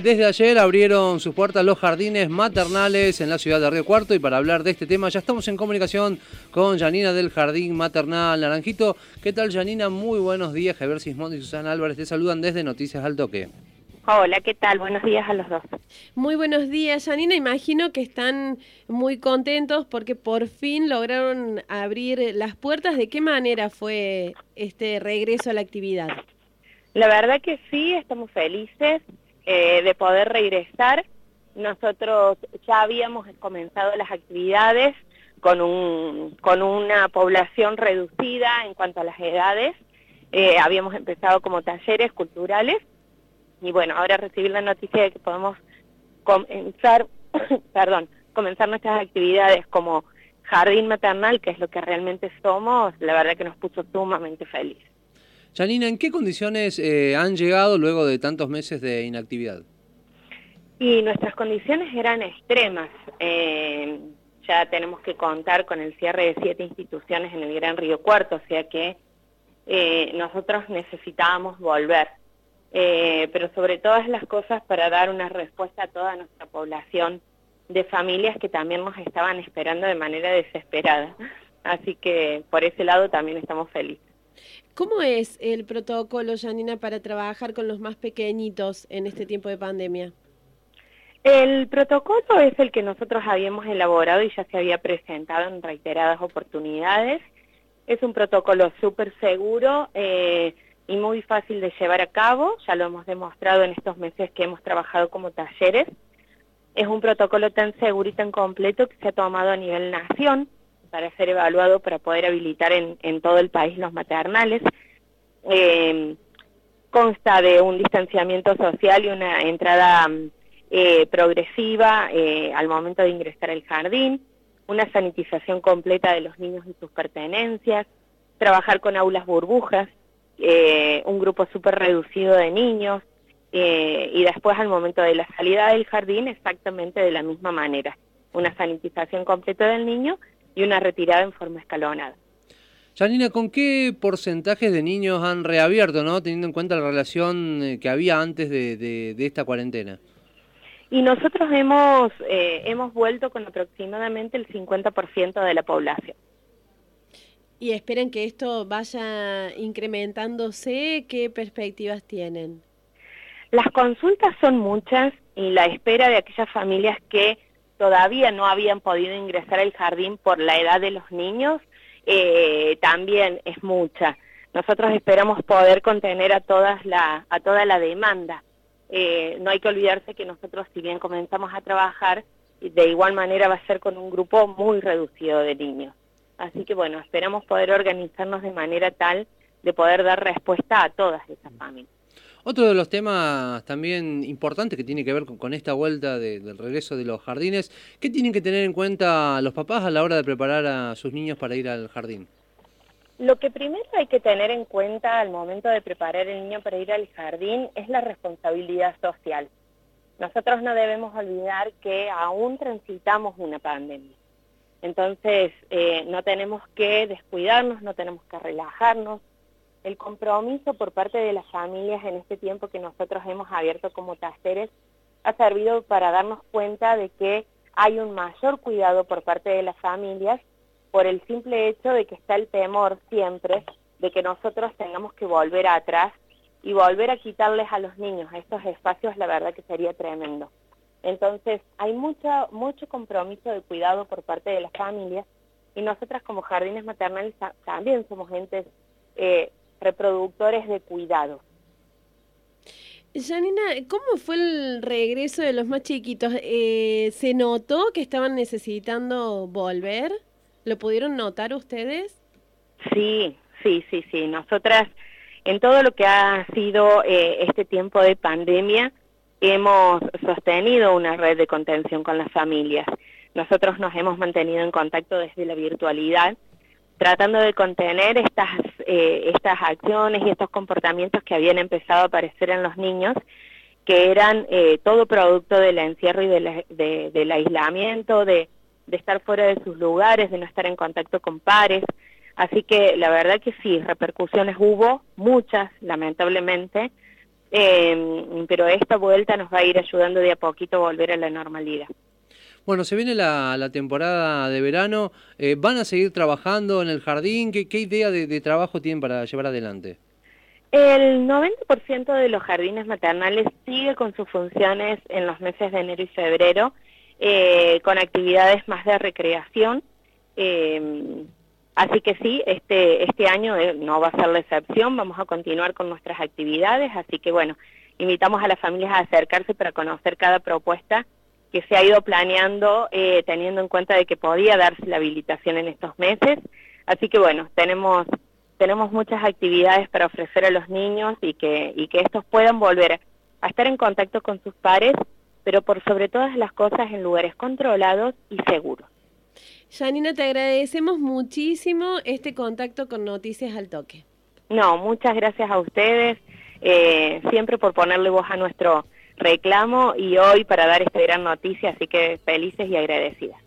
Desde ayer abrieron sus puertas los jardines maternales en la ciudad de Río Cuarto y para hablar de este tema ya estamos en comunicación con Janina del Jardín Maternal Naranjito. ¿Qué tal Janina? Muy buenos días. Javier Sismondi y Susana Álvarez te saludan desde Noticias al Toque. Hola, ¿qué tal? Buenos días a los dos. Muy buenos días, Janina. Imagino que están muy contentos porque por fin lograron abrir las puertas. ¿De qué manera fue este regreso a la actividad? La verdad que sí, estamos felices. Eh, de poder regresar. Nosotros ya habíamos comenzado las actividades con, un, con una población reducida en cuanto a las edades. Eh, habíamos empezado como talleres culturales y bueno, ahora recibir la noticia de que podemos comenzar, perdón, comenzar nuestras actividades como jardín maternal, que es lo que realmente somos, la verdad que nos puso sumamente felices. Janina, ¿en qué condiciones eh, han llegado luego de tantos meses de inactividad? Y nuestras condiciones eran extremas. Eh, ya tenemos que contar con el cierre de siete instituciones en el Gran Río Cuarto, o sea que eh, nosotros necesitábamos volver. pero sobre todas las cosas para dar una respuesta a toda nuestra población de familias que también nos estaban esperando de manera desesperada. Así que por ese lado también estamos felices. ¿Cómo es el protocolo, Janina, para trabajar con los más pequeñitos en este tiempo de pandemia? El protocolo es el que nosotros habíamos elaborado y ya se había presentado en reiteradas oportunidades. Es un protocolo súper seguro eh, y muy fácil de llevar a cabo, ya lo hemos demostrado en estos meses que hemos trabajado como talleres. Es un protocolo tan seguro y tan completo que se ha tomado a nivel nación, para ser evaluado para poder habilitar en, todo el país los maternales. Eh, consta de un distanciamiento social y una entrada eh, progresiva eh, al momento de ingresar al jardín, una sanitización completa de los niños y sus pertenencias, trabajar con aulas burbujas, un grupo súper reducido de niños, y después al momento de la salida del jardín exactamente de la misma manera, una sanitización completa del niño y una retirada en forma escalonada. Janina, ¿con qué porcentajes de niños han reabierto, no teniendo en cuenta la relación eh, que había antes de, esta cuarentena? Y nosotros hemos, eh, hemos vuelto con aproximadamente el 50% de la población. ¿Y esperan que esto vaya incrementándose? ¿Qué perspectivas tienen? Las consultas son muchas y la espera de aquellas familias que todavía no habían podido ingresar al jardín por la edad de los niños, eh, también es mucha. Nosotros esperamos poder contener a, todas la, a toda la demanda. Eh, no hay que olvidarse que nosotros, si bien comenzamos a trabajar, de igual manera va a ser con un grupo muy reducido de niños. Así que bueno, esperamos poder organizarnos de manera tal de poder dar respuesta a todas esas familias. Otro de los temas también importantes que tiene que ver con, esta vuelta del regreso de los jardines, ¿qué tienen que tener en cuenta los papás a la hora de preparar a sus niños para ir al jardín? Lo que primero hay que tener en cuenta al momento de preparar el niño para ir al jardín es la responsabilidad social. Nosotros no debemos olvidar que aún transitamos una pandemia. Entonces, eh, no tenemos que descuidarnos, no tenemos que relajarnos, el compromiso por parte de las familias en este tiempo que nosotros hemos abierto como talleres ha servido para darnos cuenta de que hay un mayor cuidado por parte de las familias por el simple hecho de que está el temor siempre de que nosotros tengamos que volver atrás y volver a quitarles a los niños estos espacios, la verdad que sería tremendo. Entonces, hay mucho, mucho compromiso de cuidado por parte de las familias y nosotras como jardines maternales también somos gentes eh, reproductores de cuidado. Janina, ¿cómo fue el regreso de los más chiquitos? Eh, ¿Se notó que estaban necesitando volver? ¿Lo pudieron notar ustedes? Sí, sí, sí, sí. Nosotras, en todo lo que ha sido eh, este tiempo de pandemia, hemos sostenido una red de contención con las familias. Nosotros nos hemos mantenido en contacto desde la virtualidad tratando de contener estas, eh, estas acciones y estos comportamientos que habían empezado a aparecer en los niños, que eran eh, todo producto del encierro y del aislamiento, de, de estar fuera de sus lugares, de no estar en contacto con pares. Así que la verdad que sí, repercusiones hubo, muchas, lamentablemente, eh, pero esta vuelta nos va a ir ayudando de a poquito a volver a la normalidad. Bueno, se viene la, temporada de verano, eh, ¿van a seguir trabajando en el jardín? ¿Qué, idea de, trabajo tienen para llevar adelante? El 90% de los jardines maternales sigue con sus funciones en los meses de enero y febrero, eh, con actividades más de recreación. Eh, así que sí, este, este año no va a ser la excepción, vamos a continuar con nuestras actividades, así que bueno, invitamos a las familias a acercarse para conocer cada propuesta que se ha ido planeando eh, teniendo en cuenta de que podía darse la habilitación en estos meses. Así que bueno, tenemos, tenemos muchas actividades para ofrecer a los niños y que, y que estos puedan volver a estar en contacto con sus pares, pero por sobre todas las cosas en lugares controlados y seguros. Janina, te agradecemos muchísimo este contacto con Noticias al Toque. No, muchas gracias a ustedes, eh, siempre por ponerle voz a nuestro reclamo y hoy para dar esta gran noticia, así que felices y agradecidas.